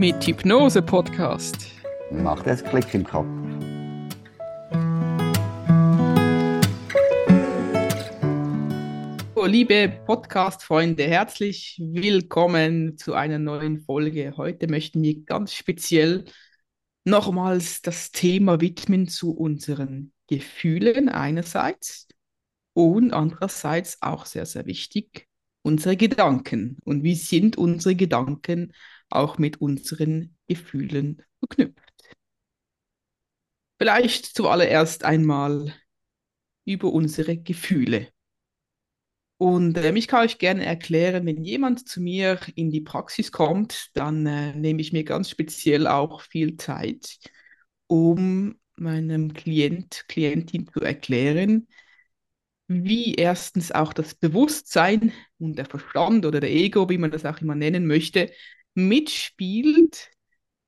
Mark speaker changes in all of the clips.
Speaker 1: mit Hypnose Podcast.
Speaker 2: Macht es Klick im Kopf.
Speaker 1: Oh, liebe Podcast-Freunde, herzlich willkommen zu einer neuen Folge. Heute möchten wir ganz speziell nochmals das Thema widmen zu unseren Gefühlen einerseits und andererseits auch sehr, sehr wichtig, unsere Gedanken. Und wie sind unsere Gedanken auch mit unseren Gefühlen verknüpft? Vielleicht zuallererst einmal über unsere Gefühle. Und äh, ich kann euch gerne erklären, wenn jemand zu mir in die Praxis kommt, dann äh, nehme ich mir ganz speziell auch viel Zeit, um meinem Klient, Klientin zu erklären, wie erstens auch das Bewusstsein und der Verstand oder der Ego, wie man das auch immer nennen möchte, mitspielt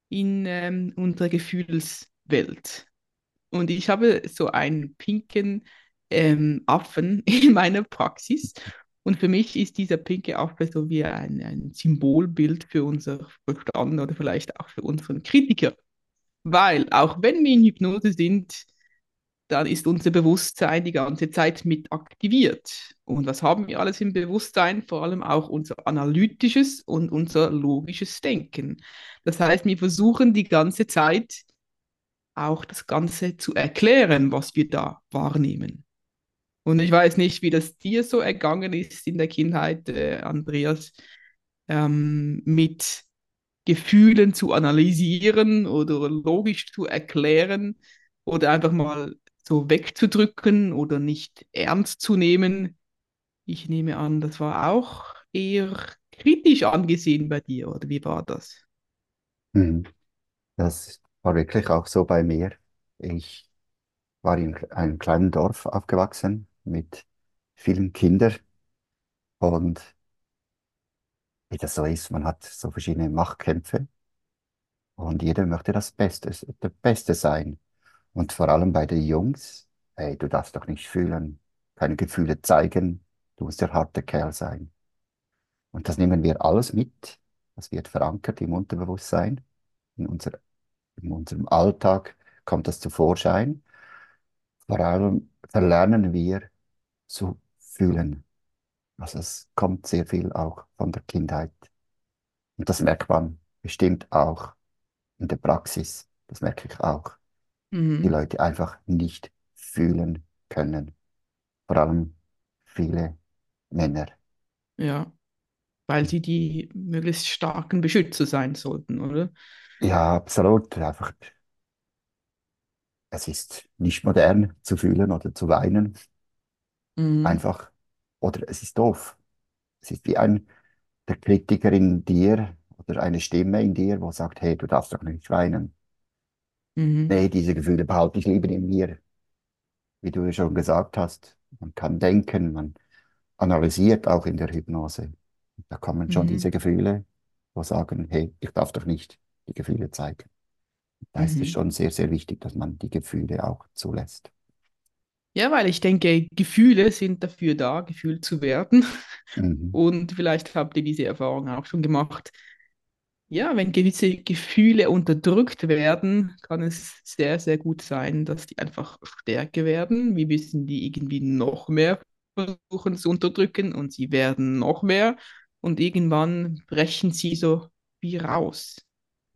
Speaker 1: in ähm, unserer Gefühlswelt. Und ich habe so einen pinken ähm, Affen in meiner Praxis. Und für mich ist dieser pinke Affe so wie ein, ein Symbolbild für unser Verstand oder vielleicht auch für unseren Kritiker. Weil auch wenn wir in Hypnose sind, dann ist unser Bewusstsein die ganze Zeit mit aktiviert. Und was haben wir alles im Bewusstsein? Vor allem auch unser analytisches und unser logisches Denken. Das heißt, wir versuchen die ganze Zeit auch das Ganze zu erklären, was wir da wahrnehmen. Und ich weiß nicht, wie das dir so ergangen ist in der Kindheit, äh, Andreas, ähm, mit Gefühlen zu analysieren oder logisch zu erklären oder einfach mal so wegzudrücken oder nicht ernst zu nehmen. Ich nehme an, das war auch eher kritisch angesehen bei dir, oder wie war das?
Speaker 2: Mhm. Das war wirklich auch so bei mir. Ich war in einem kleinen Dorf aufgewachsen mit vielen Kindern und wie das so ist, man hat so verschiedene Machtkämpfe und jeder möchte das Beste, der Beste sein. Und vor allem bei den Jungs, hey, du darfst doch nicht fühlen, keine Gefühle zeigen, du musst der harte Kerl sein. Und das nehmen wir alles mit, das wird verankert im Unterbewusstsein, in, unser, in unserem Alltag kommt das zu Vorschein. Vor allem verlernen wir zu fühlen. Also es kommt sehr viel auch von der Kindheit. Und das merkt man bestimmt auch in der Praxis. Das merke ich auch. Die
Speaker 1: Mhm.
Speaker 2: Leute einfach nicht fühlen können. Vor allem viele Männer.
Speaker 1: Ja, weil sie die möglichst starken Beschützer sein sollten, oder?
Speaker 2: Ja, absolut. Einfach, es ist nicht modern zu fühlen oder zu weinen.
Speaker 1: Mhm.
Speaker 2: Einfach, oder es ist doof. Es ist wie ein, der Kritiker in dir oder eine Stimme in dir, wo sagt, hey, du darfst doch nicht weinen.
Speaker 1: Mhm.
Speaker 2: Nee, diese Gefühle behalte ich lieber in mir. Wie du ja schon gesagt hast, man kann denken, man analysiert auch in der Hypnose. Da kommen schon diese
Speaker 1: Mhm.
Speaker 2: Gefühle, wo sagen, hey, ich darf doch nicht die Gefühle zeigen. Da ist es
Speaker 1: Mhm.
Speaker 2: schon sehr, sehr wichtig, dass man die Gefühle auch zulässt.
Speaker 1: Ja, weil ich denke, Gefühle sind dafür da, gefühlt zu werden.
Speaker 2: Mhm.
Speaker 1: Und vielleicht habt ihr diese Erfahrung auch schon gemacht. Ja, wenn gewisse Gefühle unterdrückt werden, kann es sehr, sehr gut sein, dass die einfach stärker werden. Wir müssen die irgendwie noch mehr versuchen zu unterdrücken und sie werden noch mehr und irgendwann brechen sie so wie raus.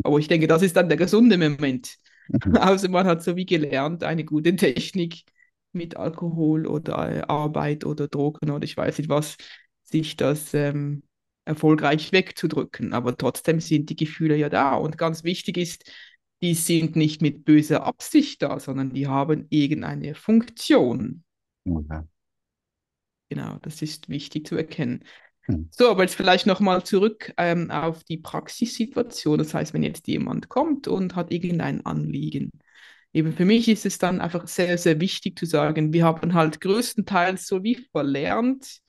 Speaker 1: Aber ich denke, das ist dann der gesunde Moment.
Speaker 2: Mhm.
Speaker 1: Außer man hat so wie gelernt, eine gute Technik mit Alkohol oder Arbeit oder Drogen oder ich weiß nicht was, sich das ähm, erfolgreich wegzudrücken. Aber trotzdem sind die Gefühle ja da. Und ganz wichtig ist, die sind nicht mit böser Absicht da, sondern die haben irgendeine Funktion.
Speaker 2: Ja.
Speaker 1: Genau, das ist wichtig zu erkennen.
Speaker 2: Mhm.
Speaker 1: So, aber jetzt vielleicht nochmal zurück ähm, auf die Praxissituation. Das heißt, wenn jetzt jemand kommt und hat irgendein Anliegen. Eben für mich ist es dann einfach sehr, sehr wichtig zu sagen, wir haben halt größtenteils so wie verlernt,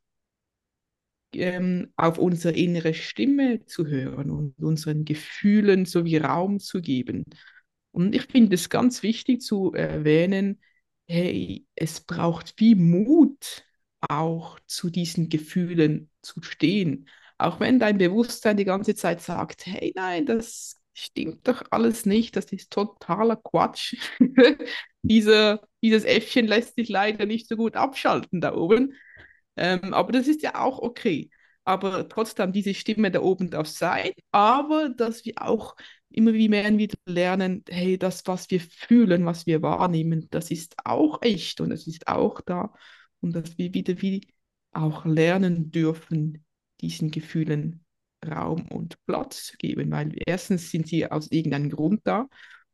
Speaker 1: ähm, auf unsere innere Stimme zu hören und unseren Gefühlen so wie Raum zu geben. Und ich finde es ganz wichtig zu erwähnen, hey, es braucht viel Mut, auch zu diesen Gefühlen zu stehen. Auch wenn dein Bewusstsein die ganze Zeit sagt, hey, nein, das stimmt doch alles nicht, das ist totaler Quatsch. Diese, dieses Äffchen lässt sich leider nicht so gut abschalten da oben. Ähm, aber das ist ja auch okay. Aber trotzdem diese Stimme da oben darf sein, aber dass wir auch immer wie mehr wieder lernen, hey, das, was wir fühlen, was wir wahrnehmen, das ist auch echt und es ist auch da. Und dass wir wieder wie auch lernen dürfen, diesen Gefühlen Raum und Platz zu geben, weil erstens sind sie aus irgendeinem Grund da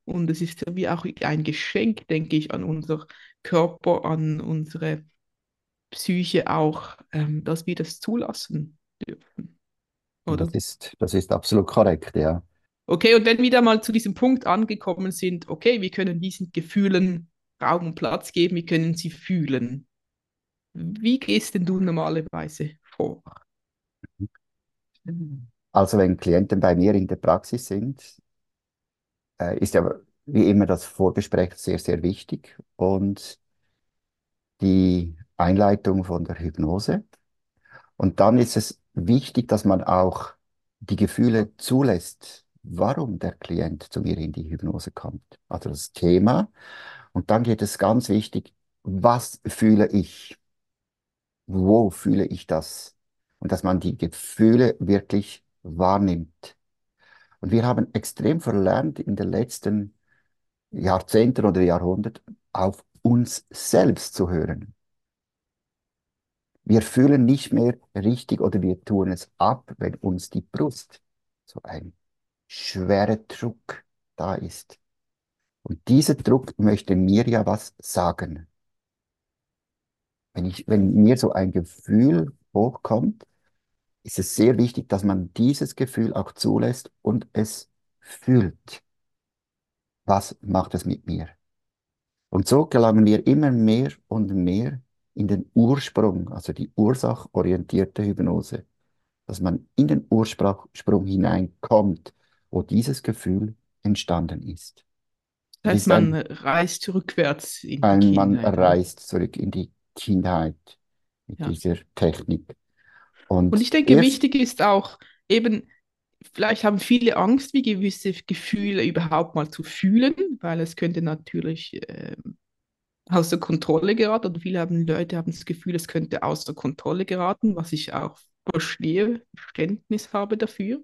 Speaker 1: und es ist wie auch ein Geschenk, denke ich, an unser Körper, an unsere Psyche auch, ähm, dass wir das zulassen dürfen,
Speaker 2: Das
Speaker 1: oder?
Speaker 2: ist, das ist absolut korrekt, ja.
Speaker 1: Okay, und wenn wir da mal zu diesem Punkt angekommen sind, okay, wir können diesen Gefühlen Raum und Platz geben, wir können sie fühlen. Wie gehst denn du normalerweise vor?
Speaker 2: Also wenn Klienten bei mir in der Praxis sind, äh, ist ja wie immer das Vorgespräch sehr, sehr wichtig und die Einleitung von der Hypnose. Und dann ist es wichtig, dass man auch die Gefühle zulässt, warum der Klient zu mir in die Hypnose kommt. Also das Thema. Und dann geht es ganz wichtig, was fühle ich? Wo fühle ich das? Und dass man die Gefühle wirklich wahrnimmt. Und wir haben extrem verlernt in den letzten Jahrzehnten oder Jahrhunderten auf uns selbst zu hören. Wir fühlen nicht mehr richtig oder wir tun es ab, wenn uns die Brust so ein schwerer Druck da ist. Und dieser Druck möchte mir ja was sagen. Wenn ich, wenn mir so ein Gefühl hochkommt, ist es sehr wichtig, dass man dieses Gefühl auch zulässt und es fühlt. Was macht es mit mir? Und so gelangen wir immer mehr und mehr in den Ursprung, also die ursachorientierte Hypnose, dass man in den Ursprung hineinkommt, wo dieses Gefühl entstanden ist.
Speaker 1: Das heißt, man
Speaker 2: ein,
Speaker 1: reist rückwärts in die
Speaker 2: ein, man
Speaker 1: Kindheit. oder?
Speaker 2: reist zurück in die Kindheit mit
Speaker 1: Ja.
Speaker 2: dieser Technik.
Speaker 1: Und
Speaker 2: Und
Speaker 1: ich denke,
Speaker 2: erst,
Speaker 1: wichtig ist auch eben, vielleicht haben viele Angst, wie gewisse Gefühle überhaupt mal zu fühlen, weil es könnte natürlich ähm, außer Kontrolle geraten oder viele haben, Leute haben das Gefühl, es könnte außer Kontrolle geraten, was ich auch verstehe, Verständnis habe dafür.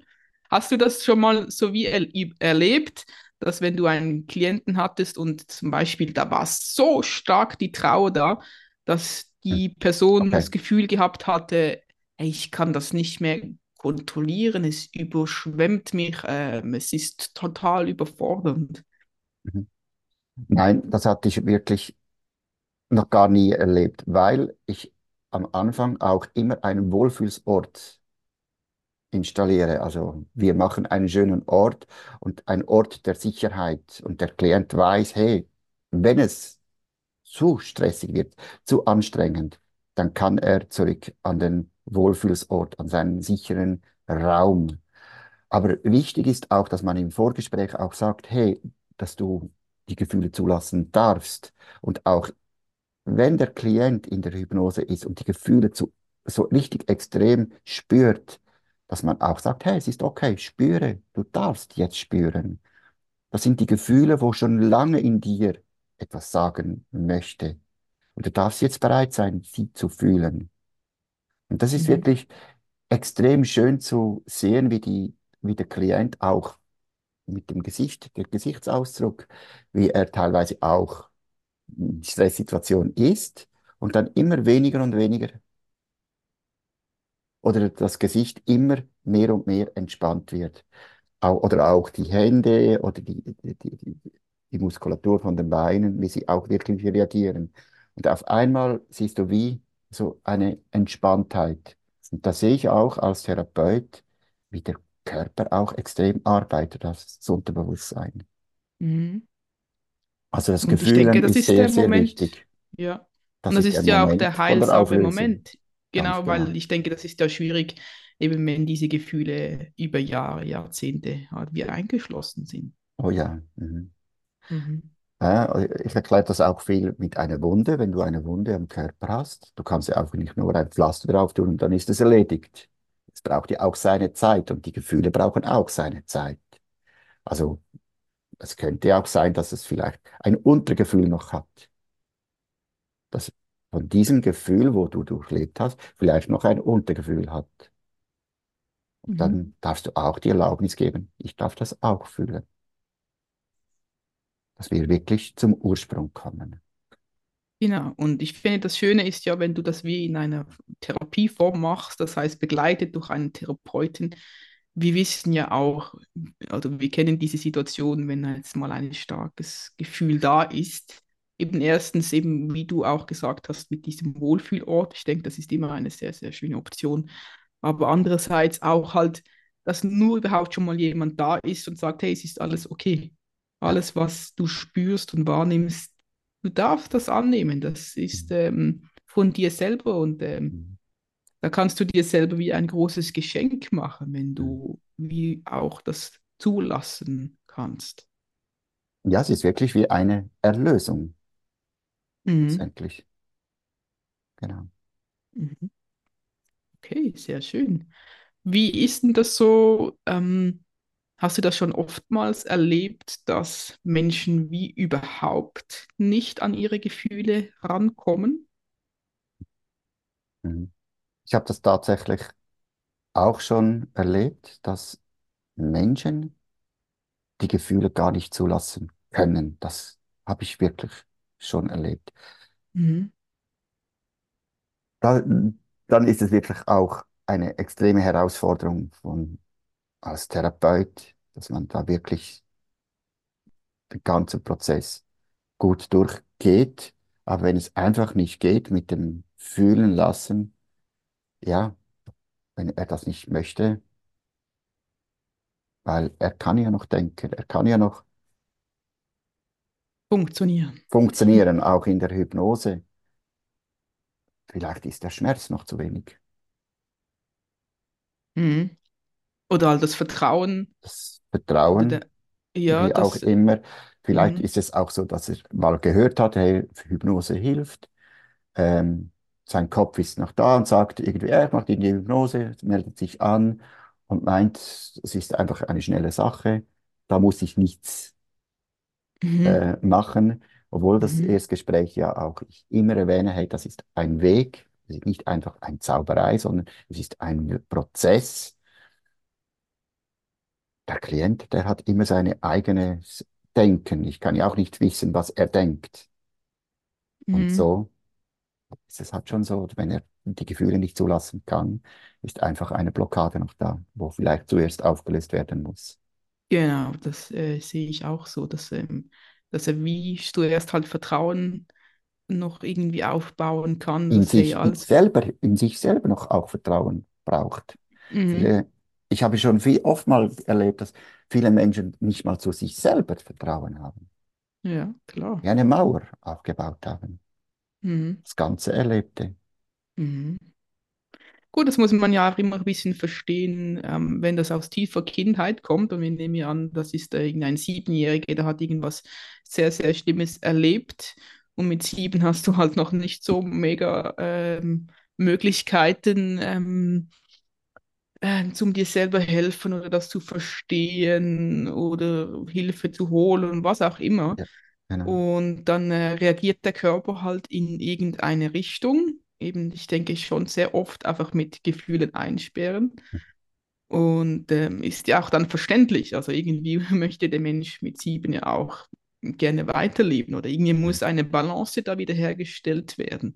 Speaker 1: Hast du das schon mal so wie er erlebt, dass wenn du einen Klienten hattest und zum Beispiel da war so stark die Trauer da, dass die Person
Speaker 2: okay.
Speaker 1: das Gefühl gehabt hatte, "Ey, ich kann das nicht mehr kontrollieren, es überschwemmt mich, ähm, es ist total überfordernd.
Speaker 2: Mhm. Nein, das hatte ich wirklich noch gar nie erlebt, weil ich am Anfang auch immer einen Wohlfühlsort installiere. Also wir machen einen schönen Ort und einen Ort der Sicherheit und der Klient weiß, hey, wenn es zu stressig wird, zu anstrengend, dann kann er zurück an den Wohlfühlsort, an seinen sicheren Raum. Aber wichtig ist auch, dass man im Vorgespräch auch sagt, hey, dass du die Gefühle zulassen darfst und auch wenn der Klient in der Hypnose ist und die Gefühle zu, so richtig extrem spürt, dass man auch sagt, hey, es ist okay, spüre, du darfst jetzt spüren. Das sind die Gefühle, wo schon lange in dir etwas sagen möchte. Und du darfst jetzt bereit sein, sie zu fühlen. Und das ist
Speaker 1: Mhm.
Speaker 2: wirklich extrem schön zu sehen, wie die, wie der Klient auch mit dem Gesicht, der Gesichtsausdruck, wie er teilweise auch in Stresssituation ist und dann immer weniger und weniger oder das Gesicht immer mehr und mehr entspannt wird. Oder auch die Hände oder die, die, die, die die Muskulatur von den Beinen, wie sie auch wirklich reagieren. Und auf einmal siehst du wie so eine Entspanntheit. Und da sehe ich auch als Therapeut, wie der Körper auch extrem arbeitet, das Unterbewusstsein.
Speaker 1: Mhm.
Speaker 2: Also das
Speaker 1: Und ich denke, das
Speaker 2: ist sehr,
Speaker 1: der Moment,
Speaker 2: wichtig.
Speaker 1: ja. Und
Speaker 2: Das
Speaker 1: das
Speaker 2: ist
Speaker 1: ist ja auch der
Speaker 2: Moment von der
Speaker 1: heilsame. Moment.
Speaker 2: Ganz
Speaker 1: Genau, weil
Speaker 2: genau.
Speaker 1: ich denke, das ist ja schwierig, eben wenn diese Gefühle über Jahre, Jahrzehnte halt wie eingeschlossen sind.
Speaker 2: Oh ja. Mhm.
Speaker 1: Mhm.
Speaker 2: Ja, ich erkläre das auch viel mit einer Wunde. Wenn du eine Wunde am Körper hast, du kannst ja auch nicht nur ein Pflaster drauf tun und dann ist es erledigt. Es braucht ja auch seine Zeit und die Gefühle brauchen auch seine Zeit. Also es könnte auch sein, dass es vielleicht ein Untergefühl noch hat. Dass von diesem Gefühl, wo du durchlebt hast, vielleicht noch ein Untergefühl hat. Und
Speaker 1: Mhm.
Speaker 2: dann darfst du auch die Erlaubnis geben, ich darf das auch fühlen. Dass wir wirklich zum Ursprung kommen.
Speaker 1: Genau, und ich finde, das Schöne ist ja, wenn du das wie in einer Therapieform machst, das heißt begleitet durch einen Therapeuten. Wir wissen ja auch, also wir kennen diese Situation, wenn jetzt mal ein starkes Gefühl da ist. Eben erstens, eben wie du auch gesagt hast, mit diesem Wohlfühlort. Ich denke, das ist immer eine sehr, sehr schöne Option. Aber andererseits auch halt, dass nur überhaupt schon mal jemand da ist und sagt, hey, es ist alles okay. Alles, was du spürst und wahrnimmst, Du darfst das annehmen. Das ist
Speaker 2: Mhm.
Speaker 1: ähm, von dir selber und ähm,
Speaker 2: Mhm.
Speaker 1: Da kannst du dir selber wie ein großes Geschenk machen, wenn du wie auch das zulassen kannst.
Speaker 2: Ja, es ist wirklich wie eine Erlösung,
Speaker 1: Mhm.
Speaker 2: letztendlich. Genau.
Speaker 1: Mhm. Okay, sehr schön. Wie ist denn das so? Ähm, hast du das schon oftmals erlebt, dass Menschen wie überhaupt nicht an ihre Gefühle rankommen?
Speaker 2: Mhm. Ich habe das tatsächlich auch schon erlebt, dass Menschen die Gefühle gar nicht zulassen können. Das habe ich wirklich schon erlebt.
Speaker 1: Mhm.
Speaker 2: Da, dann ist es wirklich auch eine extreme Herausforderung von, als Therapeut, dass man da wirklich den ganzen Prozess gut durchgeht. Aber wenn es einfach nicht geht mit dem Fühlen lassen, ja, wenn er das nicht möchte, weil er kann ja noch denken, er kann ja noch
Speaker 1: Funktionieren.
Speaker 2: funktionieren, auch in der Hypnose. Vielleicht ist der Schmerz noch zu wenig.
Speaker 1: Mhm. Oder halt das Vertrauen
Speaker 2: Das
Speaker 1: oder
Speaker 2: Vertrauen,
Speaker 1: der, ja,
Speaker 2: wie auch
Speaker 1: das,
Speaker 2: immer. Vielleicht
Speaker 1: mhm,
Speaker 2: ist es auch so, dass er mal gehört hat, hey, Hypnose hilft. Ähm, sein Kopf ist noch da und sagt irgendwie, ich mache die Hypnose, meldet sich an und meint, es ist einfach eine schnelle Sache. Da muss ich nichts
Speaker 1: mhm,
Speaker 2: äh, machen, obwohl das
Speaker 1: mhm,
Speaker 2: Erstgespräch ja auch ich immer erwähne, hey, das ist ein Weg, es ist nicht einfach eine Zauberei, sondern es ist ein Prozess. Der Klient, der hat immer seine eigene Denken. Ich kann ja auch nicht wissen, was er denkt. Und
Speaker 1: mhm.
Speaker 2: so ist es halt schon so, wenn er die Gefühle nicht zulassen kann, ist einfach eine Blockade noch da, wo vielleicht zuerst aufgelöst werden muss.
Speaker 1: Genau, das äh, sehe ich auch so, dass, ähm, dass er wie zuerst halt Vertrauen noch irgendwie aufbauen kann,
Speaker 2: In sich
Speaker 1: alles,
Speaker 2: selber, in sich selber noch auch Vertrauen braucht.
Speaker 1: mhm,
Speaker 2: ich habe schon viel oft mal erlebt, dass viele Menschen nicht mal zu sich selber Vertrauen haben,
Speaker 1: ja, klar.
Speaker 2: die eine Mauer aufgebaut haben,
Speaker 1: Mhm,
Speaker 2: das Ganze Erlebte.
Speaker 1: mhm. Gut, das muss man ja auch immer ein bisschen verstehen, ähm, wenn das aus tiefer Kindheit kommt. Und wir nehmen ja an, das ist äh, irgendein Siebenjähriger, der hat irgendwas sehr, sehr Schlimmes erlebt. Und mit sieben hast du halt noch nicht so mega ähm, Möglichkeiten, ähm, äh, um dir selber helfen oder das zu verstehen oder Hilfe zu holen, was auch immer.
Speaker 2: Ja, genau.
Speaker 1: Und dann äh, reagiert der Körper halt in irgendeine Richtung. Eben, ich denke schon sehr oft einfach mit Gefühlen einsperren. Und ähm, ist ja auch dann verständlich. Also irgendwie möchte der Mensch mit sieben ja auch gerne weiterleben oder irgendwie muss eine Balance da wieder hergestellt werden.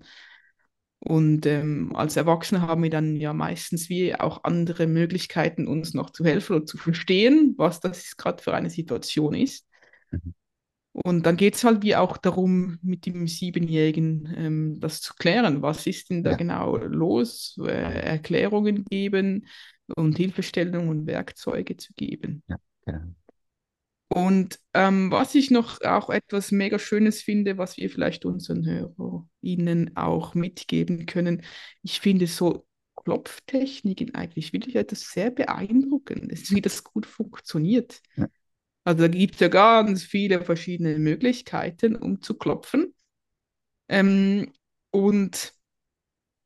Speaker 1: Und ähm, als Erwachsene haben wir dann ja meistens wie auch andere Möglichkeiten, uns noch zu helfen und zu verstehen, was das gerade für eine Situation ist.
Speaker 2: Mhm.
Speaker 1: Und dann geht es halt wie auch darum, mit dem Siebenjährigen ähm, das zu klären. Was ist denn da
Speaker 2: Ja,
Speaker 1: genau los? Äh, Erklärungen geben und Hilfestellungen und Werkzeuge zu geben.
Speaker 2: ja, genau.
Speaker 1: Und ähm, was ich noch auch etwas mega Schönes finde, was wir vielleicht unseren HörerInnen auch mitgeben können, ich finde so Klopftechniken eigentlich wirklich etwas sehr Beeindruckendes, wie das gut funktioniert.
Speaker 2: Ja,
Speaker 1: Also da gibt es ja ganz viele verschiedene Möglichkeiten, um zu klopfen. Ähm, und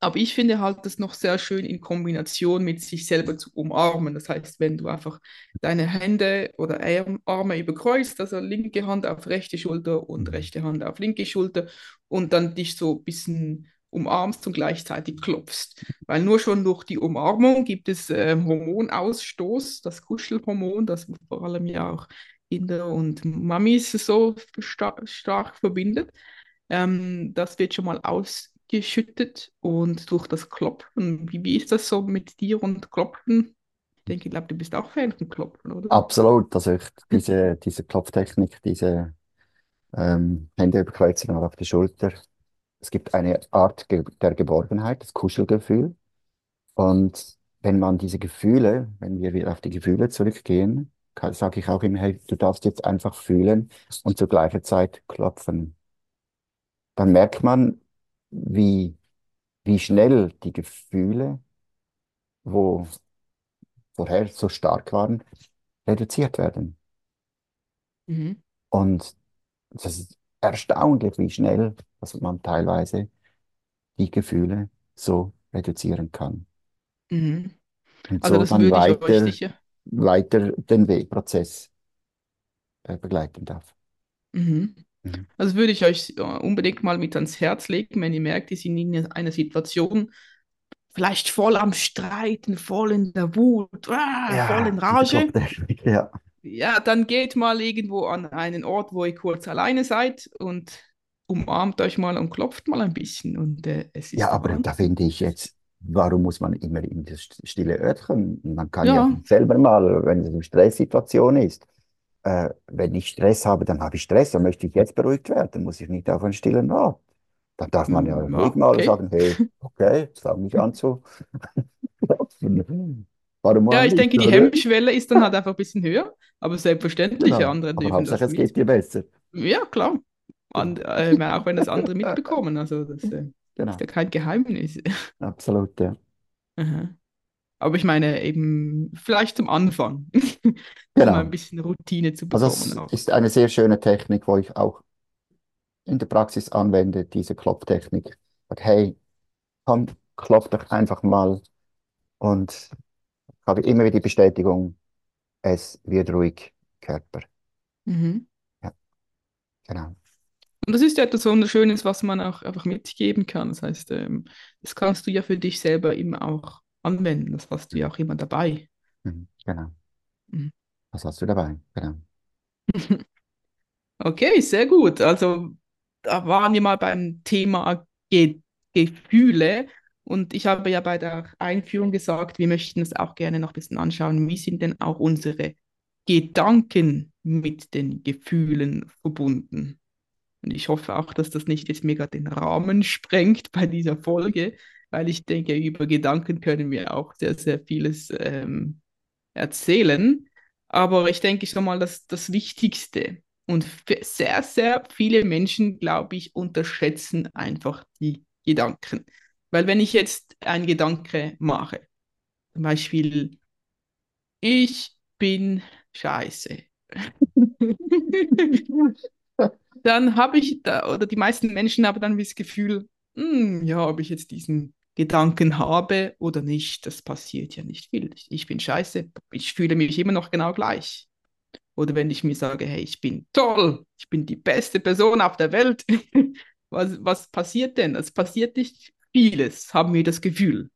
Speaker 1: Aber ich finde halt das noch sehr schön in Kombination mit sich selber zu umarmen. Das heißt, wenn du einfach deine Hände oder Arm- Arme überkreuzt, also linke Hand auf rechte Schulter und
Speaker 2: Mhm.
Speaker 1: rechte Hand auf linke Schulter und dann dich so ein bisschen umarmst und gleichzeitig klopfst. Weil nur schon durch die Umarmung gibt es ähm, Hormonausstoß, das Kuschelhormon, das vor allem ja auch Kinder und Mamis so sta stark verbindet. Ähm, das wird schon mal ausgeschüttet und durch das Klopfen. Wie, wie ist das so mit dir und Klopfen? Ich denke, ich glaube, du bist auch Fan von Klopfen, oder?
Speaker 2: Absolut. Also ich, diese, diese Klopftechnik, diese ähm, Hände überkreuzen auf die Schulter. Es gibt eine Art ge der Geborgenheit, das Kuschelgefühl. Und wenn man diese Gefühle, wenn wir wieder auf die Gefühle zurückgehen, sage ich auch immer, hey, du darfst jetzt einfach fühlen und zur gleichen Zeit klopfen. Dann merkt man, wie, wie schnell die Gefühle, wo vorher so stark waren, reduziert werden.
Speaker 1: Mhm.
Speaker 2: Und das ist erstaunlich, wie schnell, dass man teilweise die Gefühle so reduzieren kann.
Speaker 1: Mhm.
Speaker 2: Und
Speaker 1: Also
Speaker 2: so
Speaker 1: das
Speaker 2: dann
Speaker 1: ich euch
Speaker 2: weiter, weiter den Wegprozess äh, begleiten darf.
Speaker 1: Mhm.
Speaker 2: Mhm.
Speaker 1: Also würde ich euch äh, unbedingt mal mit ans Herz legen, wenn ihr merkt, ihr seid in einer Situation, vielleicht voll am Streiten, voll in der Wut, ah, voll in
Speaker 2: Ja,
Speaker 1: Rage.
Speaker 2: Ja.
Speaker 1: Ja, dann geht mal irgendwo an einen Ort, wo ihr kurz alleine seid und umarmt euch mal und klopft mal ein bisschen. Und äh, es
Speaker 2: Ja,
Speaker 1: ist der
Speaker 2: aber da finde ich jetzt, warum muss man immer in das stille Örtchen? Man kann ja
Speaker 1: Ja,
Speaker 2: selber mal, wenn es eine Stresssituation ist, äh, wenn ich Stress habe, dann habe ich Stress, dann möchte ich jetzt beruhigt werden, dann muss ich nicht auf einen stillen Ort. Dann darf man ja
Speaker 1: mm,
Speaker 2: ruhig
Speaker 1: ja,
Speaker 2: mal
Speaker 1: okay.
Speaker 2: sagen, hey, okay, jetzt fange ich an zu klopfen. Warum
Speaker 1: Ja, ich
Speaker 2: nicht,
Speaker 1: denke, die
Speaker 2: oder?
Speaker 1: Hemmschwelle ist dann halt einfach ein bisschen höher, aber selbstverständlich,
Speaker 2: Genau.
Speaker 1: andere
Speaker 2: Aber
Speaker 1: dürfen
Speaker 2: Hauptsache,
Speaker 1: das
Speaker 2: es geht dir besser.
Speaker 1: Ja, klar. Und, äh, auch wenn das andere mitbekommen, also das äh, ist
Speaker 2: Genau.
Speaker 1: ja kein Geheimnis.
Speaker 2: Absolut, ja.
Speaker 1: Aha. Aber ich meine eben vielleicht zum Anfang, um ein
Speaker 2: Genau.
Speaker 1: bisschen Routine zu
Speaker 2: Also
Speaker 1: bekommen
Speaker 2: es
Speaker 1: auch.
Speaker 2: ist eine sehr schöne Technik, wo ich auch in der Praxis anwende, diese Klopftechnik. Sag, hey, komm, klopf doch einfach mal und habe immer wieder die Bestätigung, es wird ruhig, Körper.
Speaker 1: Mhm.
Speaker 2: Ja, genau.
Speaker 1: Und das ist ja etwas Wunderschönes, was man auch einfach mitgeben kann. Das heißt, ähm, das kannst du ja für dich selber immer auch anwenden. Das hast du ja auch immer dabei.
Speaker 2: Mhm. Genau.
Speaker 1: Mhm.
Speaker 2: Was hast du dabei? Genau.
Speaker 1: Okay, sehr gut. Also da waren wir mal beim Thema Ge Gefühle. Und ich habe ja bei der Einführung gesagt, wir möchten es auch gerne noch ein bisschen anschauen. Wie sind denn auch unsere Gedanken mit den Gefühlen verbunden? Und ich hoffe auch, dass das nicht jetzt mega den Rahmen sprengt bei dieser Folge, weil ich denke, über Gedanken können wir auch sehr, sehr vieles ähm, erzählen. Aber ich denke schon mal, dass das Wichtigste und sehr, sehr viele Menschen, glaube ich, unterschätzen einfach die Gedanken. Weil wenn ich jetzt einen Gedanke mache, zum Beispiel, ich bin scheiße, dann habe ich da, oder die meisten Menschen haben dann das Gefühl, hm, ja, ob ich jetzt diesen Gedanken habe oder nicht, das passiert ja nicht viel. Ich, bin scheiße, ich fühle mich immer noch genau gleich. Oder wenn ich mir sage, hey, ich bin toll, ich bin die beste Person auf der Welt, was, was passiert denn? Es passiert nicht vieles, haben wir das Gefühl,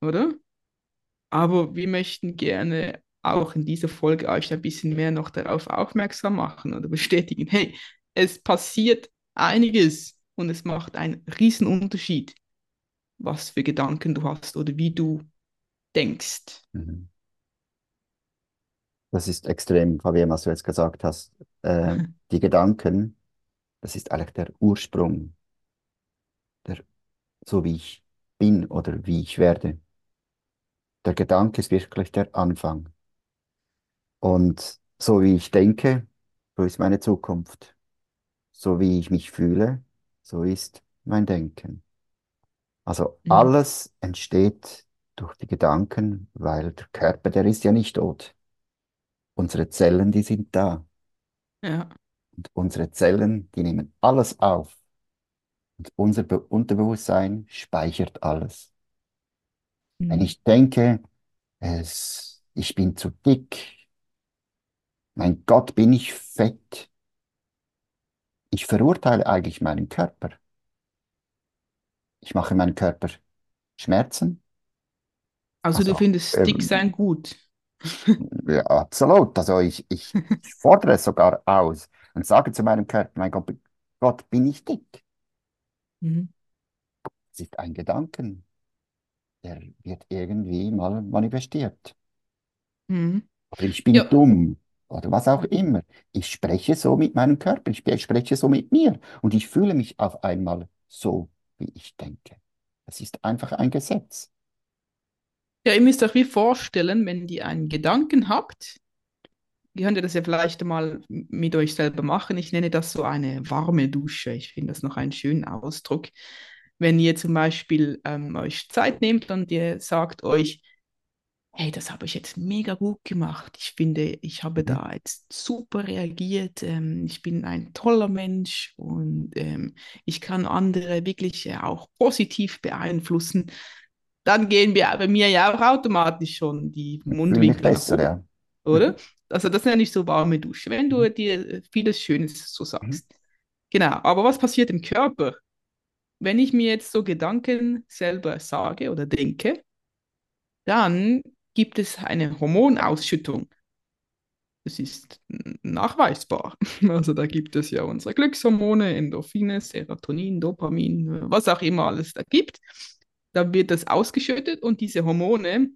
Speaker 1: oder? Aber wir möchten gerne auch in dieser Folge euch ein bisschen mehr noch darauf aufmerksam machen oder bestätigen, hey, es passiert einiges und es macht einen riesen Unterschied, was für Gedanken du hast oder wie du denkst.
Speaker 2: Mhm. Das ist extrem, Fabian, was du jetzt gesagt hast. Äh, die Gedanken, das ist eigentlich der Ursprung, so wie ich bin oder wie ich werde. Der Gedanke ist wirklich der Anfang. Und so wie ich denke, so ist meine Zukunft. So wie ich mich fühle, so ist mein Denken. Also
Speaker 1: Mhm.
Speaker 2: alles entsteht durch die Gedanken, weil der Körper, der ist ja nicht tot. Unsere Zellen, die sind da.
Speaker 1: Ja.
Speaker 2: Und unsere Zellen, die nehmen alles auf, Und unser Be Unterbewusstsein speichert alles. Wenn
Speaker 1: Mhm.
Speaker 2: ich denke, es, ich bin zu dick, mein Gott, bin ich fett, ich verurteile eigentlich meinen Körper. Ich mache meinem Körper Schmerzen.
Speaker 1: Also du
Speaker 2: Also,
Speaker 1: findest Dicksein
Speaker 2: ähm,
Speaker 1: gut.
Speaker 2: ja, absolut. Also ich, ich, ich fordere es sogar aus und sage zu meinem Körper, mein Gott, Gott, bin ich dick?
Speaker 1: Mhm.
Speaker 2: Das ist ein Gedanken, der wird irgendwie mal manifestiert.
Speaker 1: Mhm.
Speaker 2: Oder ich bin
Speaker 1: Ja.
Speaker 2: dumm oder was auch immer. Ich spreche so mit meinem Körper, ich sp- spreche so mit mir und ich fühle mich auf einmal so, wie ich denke. Das ist einfach ein Gesetz.
Speaker 1: Ja, ihr müsst euch wie vorstellen, wenn ihr einen Gedanken habt, könnt ihr das ja vielleicht mal mit euch selber machen. Ich nenne das so eine warme Dusche. Ich finde das noch einen schönen Ausdruck. Wenn ihr zum Beispiel ähm, euch Zeit nehmt und ihr sagt euch, hey, das habe ich jetzt mega gut gemacht. Ich finde, ich habe
Speaker 2: Mhm.
Speaker 1: da jetzt super reagiert. Ähm, ich bin ein toller Mensch und ähm, ich kann andere wirklich äh, auch positiv beeinflussen. Dann gehen wir bei mir ja auch automatisch schon die Mundwinkel
Speaker 2: besser, ja.
Speaker 1: oder?
Speaker 2: Mhm.
Speaker 1: Also das ist ja nicht so warme Dusche, wenn
Speaker 2: Mhm.
Speaker 1: du dir äh, vieles Schönes so
Speaker 2: Mhm.
Speaker 1: sagst. Genau, aber was passiert im Körper? Wenn ich mir jetzt so Gedanken selber sage oder denke, dann gibt es eine Hormonausschüttung. Das ist nachweisbar. Also da gibt es ja unsere Glückshormone, Endorphine, Serotonin, Dopamin, was auch immer alles da gibt. Da wird das ausgeschüttet und diese Hormone,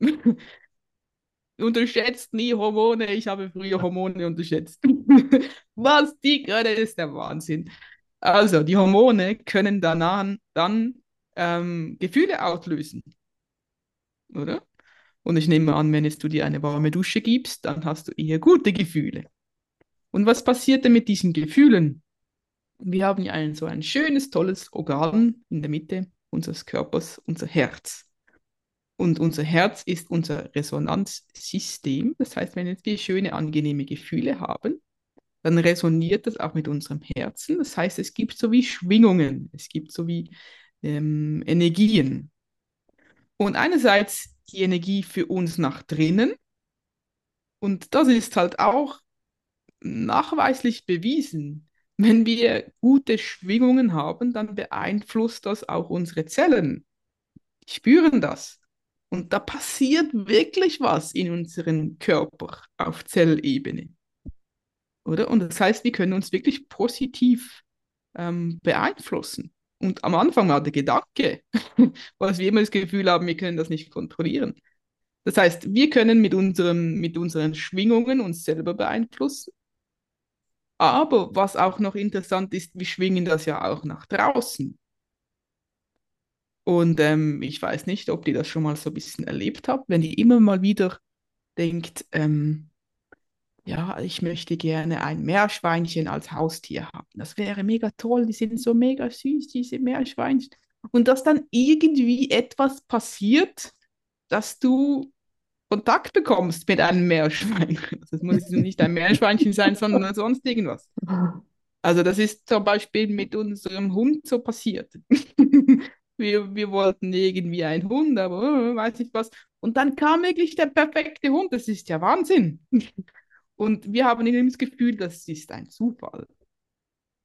Speaker 1: unterschätzt nie Hormone, ich habe früher Hormone unterschätzt. Was die können, ist der Wahnsinn. Also die Hormone können danach dann ähm, Gefühle auslösen, oder? Und ich nehme an, wenn jetzt du dir eine warme Dusche gibst, dann hast du eher gute Gefühle. Und was passiert denn mit diesen Gefühlen? Wir haben ja ein so ein schönes, tolles Organ in der Mitte unseres Körpers, unser Herz. Und unser Herz ist unser Resonanzsystem. Das heißt, wenn jetzt wir schöne, angenehme Gefühle haben, dann resoniert das auch mit unserem Herzen. Das heißt, es gibt so wie Schwingungen, es gibt so wie ähm, Energien. Und einerseits die Energie für uns nach drinnen. Und das ist halt auch nachweislich bewiesen. Wenn wir gute Schwingungen haben, dann beeinflusst das auch unsere Zellen. Spüren das. Und da passiert wirklich was in unserem Körper auf Zellebene. Oder? Und das heißt, wir können uns wirklich positiv ähm, beeinflussen. Und am Anfang war der Gedanke, was wir immer das Gefühl haben, wir können das nicht kontrollieren. Das heißt, wir können mit, unserem, mit unseren Schwingungen uns selber beeinflussen. Aber was auch noch interessant ist, wir schwingen das ja auch nach draußen. Und ähm, ich weiß nicht, ob die das schon mal so ein bisschen erlebt habt, wenn die immer mal wieder denkt, ähm, ja, ich möchte gerne ein Meerschweinchen als Haustier haben. Das wäre mega toll, die sind so mega süß, diese Meerschweinchen. Und dass dann irgendwie etwas passiert, dass du Kontakt bekommst mit einem Meerschweinchen. Das muss jetzt nicht ein Meerschweinchen sein, sondern sonst irgendwas. Also das ist zum Beispiel mit unserem Hund so passiert. Wir, wir wollten irgendwie einen Hund, aber äh, weiß ich was. Und dann kam wirklich der perfekte Hund. Das ist ja Wahnsinn. Und wir haben irgendwie das Gefühl, das ist ein Zufall.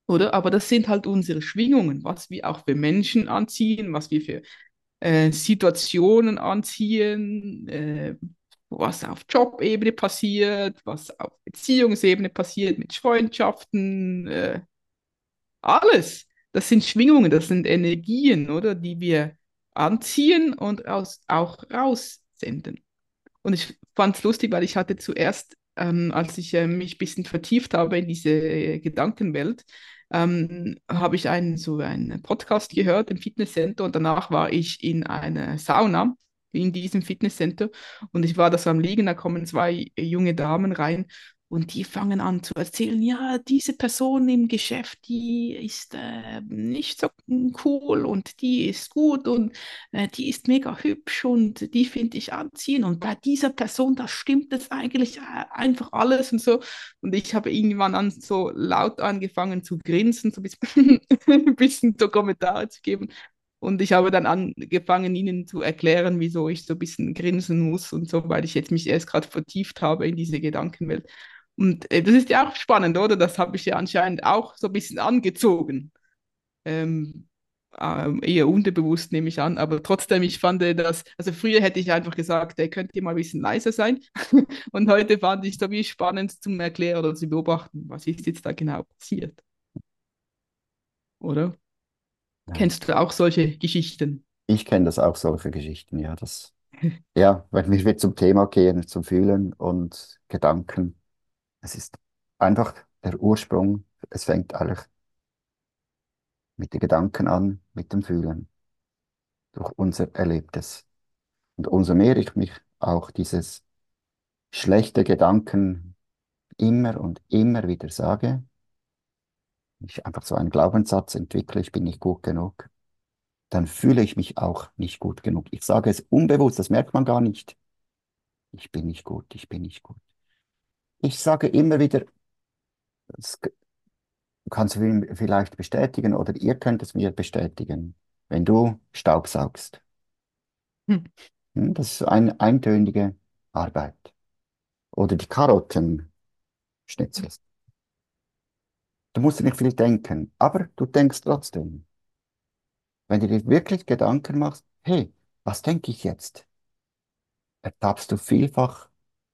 Speaker 1: Oder? Aber das sind halt unsere Schwingungen, was wir auch für Menschen anziehen, was wir für äh, Situationen anziehen, äh, was auf Jobebene passiert, was auf Beziehungsebene passiert, mit Freundschaften, äh, alles. Das sind Schwingungen, das sind Energien, oder, die wir anziehen und aus, auch raussenden. Und ich fand es lustig, weil ich hatte zuerst, ähm, als ich äh, mich ein bisschen vertieft habe in diese äh, Gedankenwelt, ähm, habe ich einen, so einen Podcast gehört im Fitnesscenter und danach war ich in einer Sauna in diesem Fitnesscenter und ich war da so am Liegen, da kommen zwei junge Damen rein Und die fangen an zu erzählen, ja, diese Person im Geschäft, die ist äh, nicht so cool und die ist gut und äh, die ist mega hübsch und die finde ich anziehen. Und bei dieser Person, da stimmt es eigentlich äh, einfach alles und so. Und ich habe irgendwann an so laut angefangen zu grinsen, so ein bisschen, ein bisschen so Kommentare zu geben. Und ich habe dann angefangen, ihnen zu erklären, wieso ich so ein bisschen grinsen muss und so, weil ich jetzt mich erst gerade vertieft habe in diese Gedankenwelt. Und äh, das ist ja auch spannend, oder? Das habe ich ja anscheinend auch so ein bisschen angezogen. Ähm, ähm, eher unterbewusst nehme ich an, aber trotzdem, ich fand äh, das, also früher hätte ich einfach gesagt, ey, könnt ihr mal ein bisschen leiser sein. Und heute fand ich es so wie spannend zum Erklären oder zu beobachten, was ist jetzt da genau passiert. Oder?
Speaker 2: Ja.
Speaker 1: Kennst du auch solche Geschichten?
Speaker 2: Ich kenne das auch, solche Geschichten, ja. Das, ja, wenn wir zum Thema gehen, zum Fühlen und Gedanken. Es ist einfach der Ursprung. Es fängt eigentlich mit den Gedanken an, mit dem Fühlen, durch unser Erlebtes. Und umso mehr ich mich auch dieses schlechte Gedanken immer und immer wieder sage, ich einfach so einen Glaubenssatz entwickle, ich bin nicht gut genug, dann fühle ich mich auch nicht gut genug. Ich sage es unbewusst, das merkt man gar nicht. Ich bin nicht gut, ich bin nicht gut. Ich sage immer wieder, das kannst du vielleicht bestätigen oder ihr könnt es mir bestätigen, wenn du Staubsaugst.
Speaker 1: Hm.
Speaker 2: Hm, Das ist eine eintönige Arbeit. Oder die Karotten schnitzelst. Du musst nicht viel denken, aber du denkst trotzdem. Wenn du dir wirklich Gedanken machst, hey, was denke ich jetzt? Ertappst du vielfach,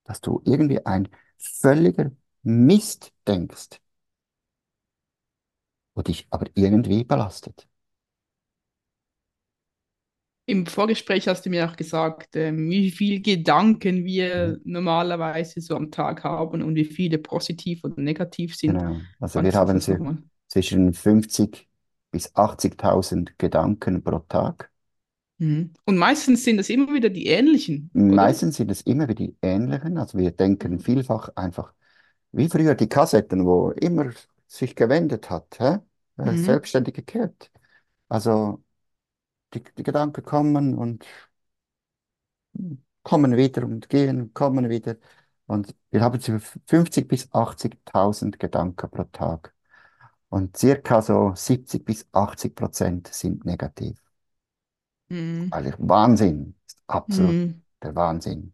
Speaker 2: dass du irgendwie ein völliger Mist denkst, wo dich aber irgendwie belastet.
Speaker 1: Im Vorgespräch hast du mir auch gesagt, ähm, wie viele Gedanken wir normalerweise so am Tag haben und wie viele positiv und negativ sind.
Speaker 2: Genau. Also wir haben so zwischen 50 bis 80.000 Gedanken pro Tag.
Speaker 1: Mhm. Und meistens sind das immer wieder die ähnlichen, oder?
Speaker 2: Meistens sind es immer wieder die ähnlichen. Also wir denken vielfach einfach, wie früher die Kassetten, wo immer sich gewendet hat, hä? Äh,
Speaker 1: Mhm.
Speaker 2: selbstständig gekehrt. Also die, die Gedanken kommen und kommen wieder und gehen, kommen wieder. Und wir haben so 50 bis 80.000 Gedanken pro Tag. Und circa so 70 bis 80 Prozent sind negativ.
Speaker 1: Mhm.
Speaker 2: Eigentlich Wahnsinn, ist absolut
Speaker 1: Mhm.
Speaker 2: der Wahnsinn.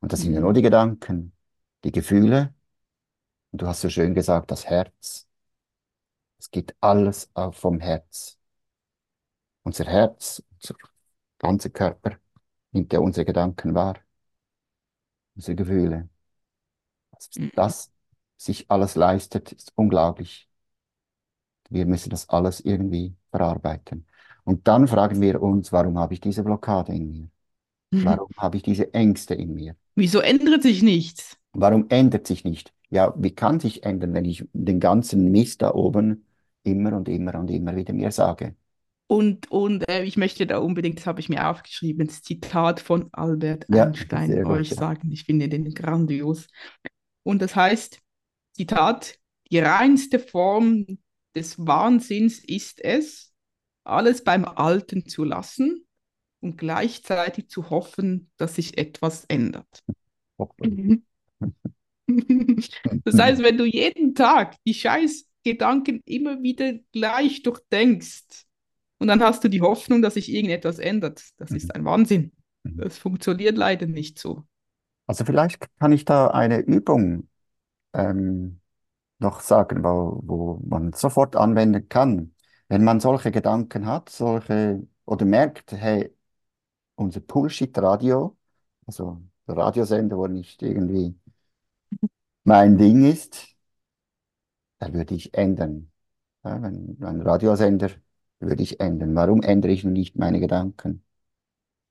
Speaker 2: Und das sind ja nur
Speaker 1: Mhm.
Speaker 2: die Gedanken, die Gefühle. Und du hast so schön gesagt, das Herz. Es geht alles auf vom Herz. Unser Herz, unser ganzer Körper nimmt ja unsere Gedanken wahr, unsere Gefühle. Also
Speaker 1: Mhm.
Speaker 2: das sich alles leistet, ist unglaublich. Wir müssen das alles irgendwie verarbeiten. Und dann fragen wir uns, warum habe ich diese Blockade in mir?
Speaker 1: Mhm.
Speaker 2: Warum habe ich diese Ängste in mir?
Speaker 1: Wieso ändert sich nichts?
Speaker 2: Warum ändert sich nicht? Ja, wie kann sich ändern, wenn ich den ganzen Mist da oben immer und immer und immer wieder mir sage?
Speaker 1: Und, und äh, ich möchte da unbedingt, das habe ich mir aufgeschrieben, das Zitat von Albert
Speaker 2: Ja,
Speaker 1: Einstein
Speaker 2: gut,
Speaker 1: euch
Speaker 2: ja.
Speaker 1: sagen. Ich finde den grandios. Und das heißt, Zitat, die reinste Form des Wahnsinns ist es, alles beim Alten zu lassen und gleichzeitig zu hoffen, dass sich etwas ändert. Das heißt, wenn du jeden Tag die scheiß Gedanken immer wieder gleich durchdenkst und dann hast du die Hoffnung, dass sich irgendetwas ändert, das ist ein Wahnsinn. Das funktioniert leider nicht so.
Speaker 2: Also vielleicht kann ich da eine Übung ähm, noch sagen, wo, wo man sofort anwenden kann. Wenn man solche Gedanken hat, solche oder merkt, hey, unser Bullshit-Radio, also der Radiosender, wo nicht irgendwie mein Ding ist, da würde ich ändern. Ja, wenn ein Radiosender würde ich ändern. Warum ändere ich nicht meine Gedanken?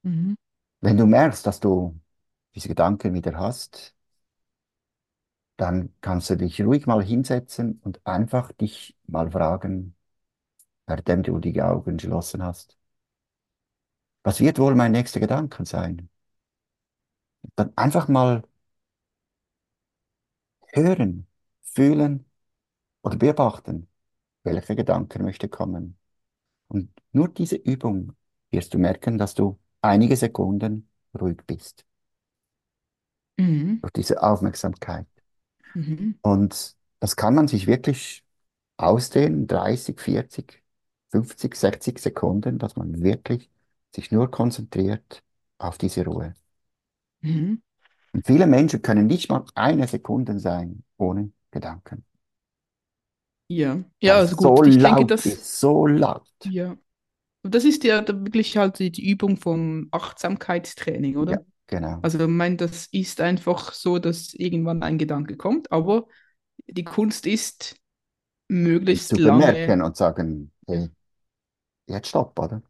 Speaker 1: Mhm.
Speaker 2: Wenn du merkst, dass du diese Gedanken wieder hast, dann kannst du dich ruhig mal hinsetzen und einfach dich mal fragen, während du die Augen geschlossen hast. Was wird wohl mein nächster Gedanke sein? Dann einfach mal hören, fühlen oder beobachten, welcher Gedanke möchte kommen. Und nur diese Übung wirst du merken, dass du einige Sekunden ruhig bist.
Speaker 1: Mhm.
Speaker 2: Durch diese Aufmerksamkeit.
Speaker 1: Mhm.
Speaker 2: Und das kann man sich wirklich ausdehnen, 30, 40, 50, 60 Sekunden, dass man wirklich sich nur konzentriert auf diese Ruhe.
Speaker 1: Mhm.
Speaker 2: Und viele Menschen können nicht mal eine Sekunde sein ohne Gedanken.
Speaker 1: Ja, ja, also
Speaker 2: es so
Speaker 1: gut, ich denke,
Speaker 2: laut
Speaker 1: dass,
Speaker 2: ist, so laut.
Speaker 1: ja, das ist ja wirklich halt die Übung vom Achtsamkeitstraining,
Speaker 2: Ja,
Speaker 1: oder?
Speaker 2: genau.
Speaker 1: Also, ich meine, das ist einfach so, dass irgendwann ein Gedanke kommt, aber die Kunst ist, möglichst
Speaker 2: zu
Speaker 1: lange,
Speaker 2: bemerken und sagen,
Speaker 1: ja,
Speaker 2: hey, jetzt stopp, oder?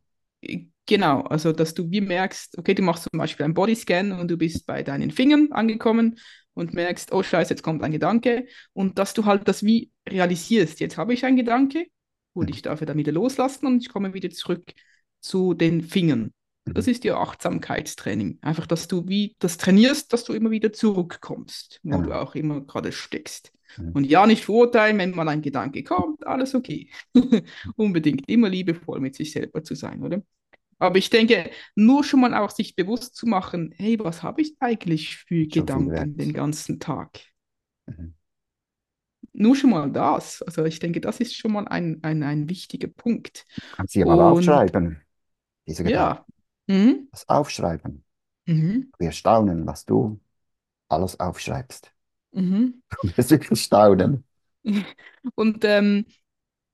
Speaker 1: Genau, also dass du wie merkst, okay, du machst zum Beispiel einen Bodyscan und du bist bei deinen Fingern angekommen und merkst, oh Scheiße, jetzt kommt ein Gedanke und dass du halt das wie realisierst, jetzt habe ich einen Gedanke und
Speaker 2: Mhm.
Speaker 1: ich darf ihn dann wieder loslassen und ich komme wieder zurück zu den Fingern. Das ist ja Achtsamkeitstraining. Einfach, dass du wie das trainierst, dass du immer wieder zurückkommst, wo du
Speaker 2: Genau.
Speaker 1: auch immer gerade steckst.
Speaker 2: Mhm.
Speaker 1: Und ja, nicht verurteilen, wenn mal ein Gedanke kommt, alles okay. Unbedingt immer liebevoll mit sich selber zu sein, oder? Aber ich denke, nur schon mal auch sich bewusst zu machen, hey, was habe ich eigentlich für
Speaker 2: Schon
Speaker 1: Gedanken den ganzen Tag?
Speaker 2: Mhm.
Speaker 1: Nur schon mal das. Also ich denke, das ist schon mal ein, ein, ein wichtiger Punkt.
Speaker 2: Kannst du dir mal
Speaker 1: Und
Speaker 2: aufschreiben, diese Gedanken.
Speaker 1: ja, mhm.
Speaker 2: Das Aufschreiben.
Speaker 1: Mhm.
Speaker 2: Wir staunen, was du alles aufschreibst.
Speaker 1: Mhm.
Speaker 2: Du wirst wirklich staunen.
Speaker 1: Und ähm,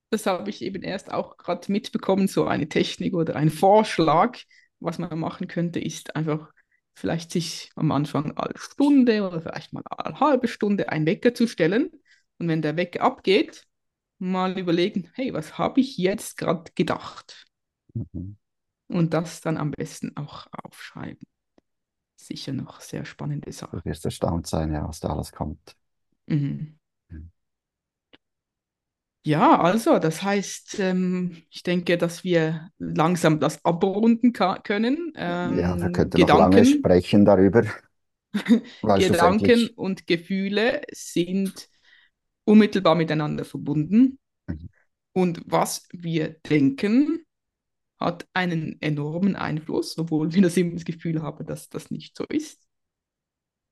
Speaker 1: das habe ich eben erst auch gerade mitbekommen, so eine Technik oder ein Vorschlag, was man machen könnte, ist einfach vielleicht sich am Anfang alle Stunde oder vielleicht mal alle halbe Stunde einen Wecker zu stellen. Und wenn der Wecker abgeht, mal überlegen, hey, was habe ich jetzt gerade gedacht?
Speaker 2: Mhm.
Speaker 1: Und das dann am besten auch aufschreiben. Sicher noch sehr spannende
Speaker 2: Du
Speaker 1: Sache.
Speaker 2: wirst erstaunt sein, ja, was da alles kommt.
Speaker 1: Mhm.
Speaker 2: Mhm.
Speaker 1: Ja, also das heißt, ähm, ich denke, dass wir langsam das abrunden können.
Speaker 2: Ja, wir
Speaker 1: Ähm,
Speaker 2: könnten noch lange
Speaker 1: Gedanken,
Speaker 2: sprechen darüber,
Speaker 1: Gedanken und Gefühle sind unmittelbar miteinander verbunden.
Speaker 2: Mhm.
Speaker 1: Und was wir denken, hat einen enormen Einfluss, obwohl wir das immer das Gefühl haben, dass das nicht so ist.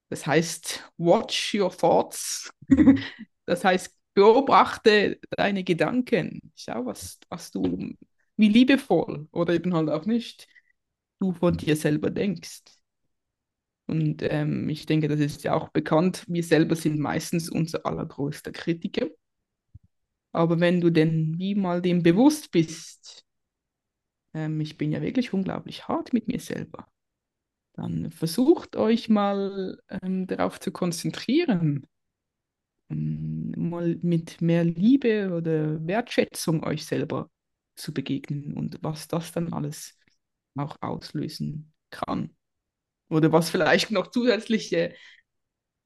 Speaker 1: Das heißt, watch your thoughts. Das heißt, beobachte deine Gedanken. Schau, was, was du, wie liebevoll oder eben halt auch nicht du von dir selber denkst. Und ähm, ich denke, das ist ja auch bekannt, wir selber sind meistens unser allergrößter Kritiker. Aber wenn du denn wie mal dem bewusst bist, ähm, ich bin ja wirklich unglaublich hart mit mir selber, dann versucht euch mal ähm, darauf zu konzentrieren, ähm, mal mit mehr Liebe oder Wertschätzung euch selber zu begegnen und was das dann alles auch auslösen kann. Oder was vielleicht noch zusätzliche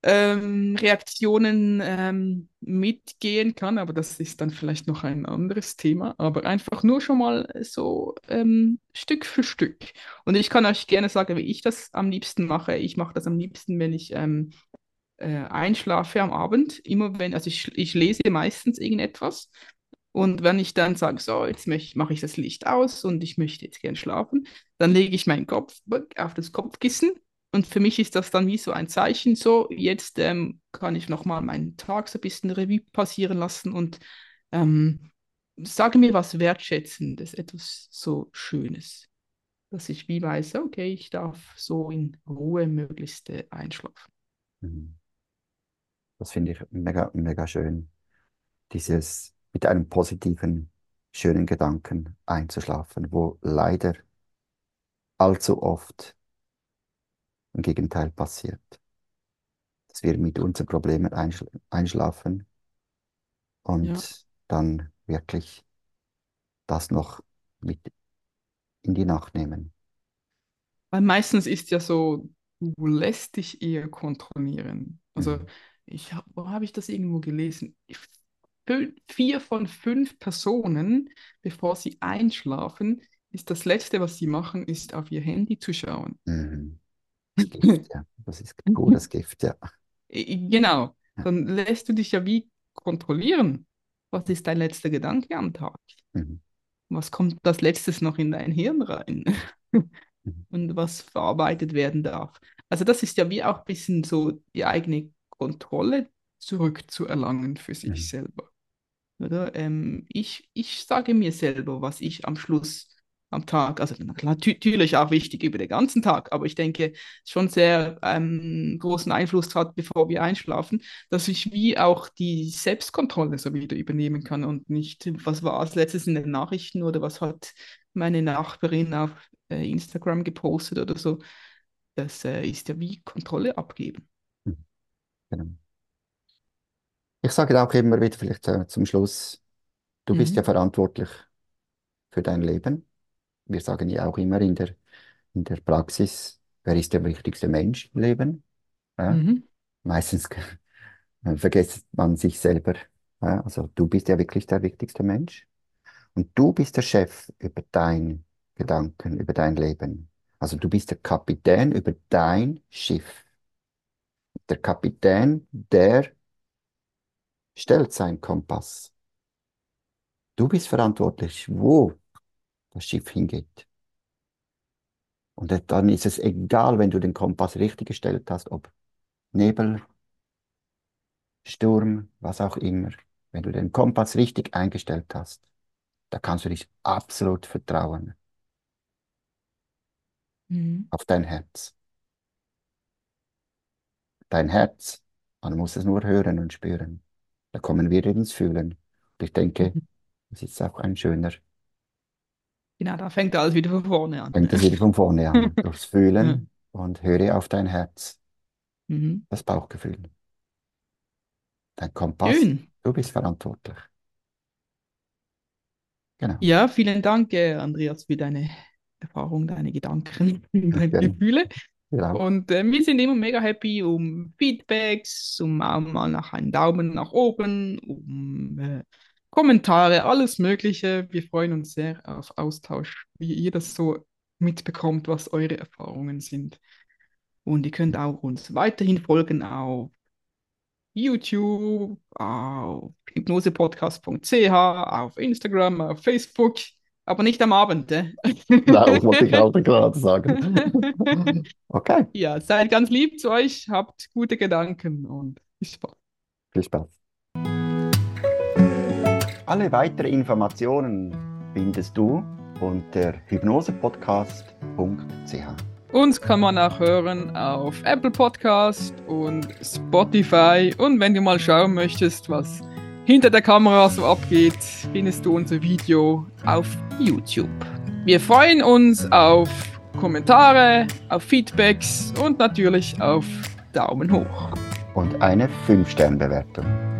Speaker 1: ähm, Reaktionen ähm, mitgehen kann, aber das ist dann vielleicht noch ein anderes Thema. Aber einfach nur schon mal so ähm, Stück für Stück. Und ich kann euch gerne sagen, wie ich das am liebsten mache. Ich mache das am liebsten, wenn ich ähm, äh, einschlafe am Abend. Immer wenn, also ich, ich lese meistens irgendetwas. Und wenn ich dann sage, so, jetzt mache ich das Licht aus und ich möchte jetzt gern schlafen, dann lege ich meinen Kopf auf das Kopfkissen und für mich ist das dann wie so ein Zeichen, so, jetzt ähm, kann ich nochmal meinen Tag so ein bisschen Revue passieren lassen und ähm, sage mir was Wertschätzendes, etwas so Schönes, dass ich wie weiß, okay, ich darf so in Ruhe möglichst äh, einschlafen.
Speaker 2: Mhm. Das finde ich mega, mega schön, dieses mit einem positiven, schönen Gedanken einzuschlafen, wo leider allzu oft im Gegenteil passiert. Dass wir mit unseren Problemen einschl einschlafen
Speaker 1: Ja,
Speaker 2: und dann wirklich das noch mit in die Nacht nehmen.
Speaker 1: weil meistens ist ja so, du lässt dich eher kontrollieren. Also
Speaker 2: Mhm.
Speaker 1: ich, hab- wo habe ich das irgendwo gelesen? vier von fünf Personen, bevor sie einschlafen, ist das Letzte, was sie machen, ist auf ihr Handy zu schauen.
Speaker 2: Mhm. Das Gift, ja. Das ist pures Gift, ja.
Speaker 1: Genau. dann lässt du dich ja wie kontrollieren. Was ist dein letzter Gedanke am Tag?
Speaker 2: Mhm.
Speaker 1: Was kommt als letztes noch in dein Hirn rein? Und was verarbeitet werden darf. Also das ist ja wie auch ein bisschen so die eigene Kontrolle zurückzuerlangen für sich
Speaker 2: Mhm.
Speaker 1: selber. Oder? Ähm, ich, ich sage mir selber, was ich am Schluss am Tag, also natürlich auch wichtig über den ganzen Tag, aber ich denke, schon sehr ähm, großen Einfluss hat, bevor wir einschlafen, dass ich wie auch die Selbstkontrolle so wieder übernehmen kann und nicht, was war als letztes in den Nachrichten oder was hat meine Nachbarin auf äh, Instagram gepostet oder so. Das äh, ist ja wie Kontrolle abgeben.
Speaker 2: Mhm. Genau. Ich sage auch immer wieder vielleicht äh, zum Schluss, du bist ja
Speaker 1: Mhm.
Speaker 2: verantwortlich für dein Leben. Wir sagen ja auch immer in der, in der Praxis, wer ist der wichtigste Mensch im Leben? Ja?
Speaker 1: Mhm.
Speaker 2: Meistens vergisst man sich selber. Ja? Also du bist ja wirklich der wichtigste Mensch. Und du bist der Chef über dein Gedanken, über dein Leben. Also du bist der Kapitän über dein Schiff. Der Kapitän, der stellt seinen Kompass. Du bist verantwortlich, wo das Schiff hingeht. Und dann ist es egal, wenn du den Kompass richtig gestellt hast, ob Nebel, Sturm, was auch immer. Wenn du den Kompass richtig eingestellt hast, da kannst du dich absolut vertrauen
Speaker 1: Mhm.
Speaker 2: auf dein Herz. Dein Herz, man muss es nur hören und spüren. Da kommen wir ins Fühlen. Und ich denke,
Speaker 1: Mhm.
Speaker 2: das ist auch ein schöner,
Speaker 1: Genau, da fängt alles wieder von vorne an.
Speaker 2: fängt das wieder von vorne an. Durchs. Fühlen und höre auf dein Herz,
Speaker 1: Mhm.
Speaker 2: das Bauchgefühl. Dein Kompass,
Speaker 1: Schön.
Speaker 2: du bist verantwortlich. Genau.
Speaker 1: Ja, vielen Dank, äh, Andreas, für deine Erfahrung, deine Gedanken, deine
Speaker 2: Gerne.
Speaker 1: Gefühle.
Speaker 2: Ja.
Speaker 1: Und äh, wir sind immer mega happy um Feedbacks, um auch mal nach einen Daumen nach oben, um äh, Kommentare, alles Mögliche. Wir freuen uns sehr auf Austausch, wie ihr das so mitbekommt, was eure Erfahrungen sind. Und ihr könnt auch uns weiterhin folgen auf YouTube, auf hypnosepodcast.ch, auf Instagram, auf Facebook, aber nicht am Abend. Äh?
Speaker 2: Genau, wollte ich auch gerade sagen. Okay,
Speaker 1: Ja, seid ganz lieb zu euch, habt gute Gedanken und bis bald.
Speaker 2: viel Spaß. Alle weiteren Informationen findest du unter hypnosepodcast.ch.
Speaker 1: Uns kann man auch hören auf Apple Podcast und Spotify. Und wenn du mal schauen möchtest, was hinter der Kamera so abgeht, findest du unser Video auf YouTube. Wir freuen uns auf Kommentare, auf Feedbacks und natürlich auf Daumen hoch.
Speaker 2: Und eine 5-Sterne-Bewertung.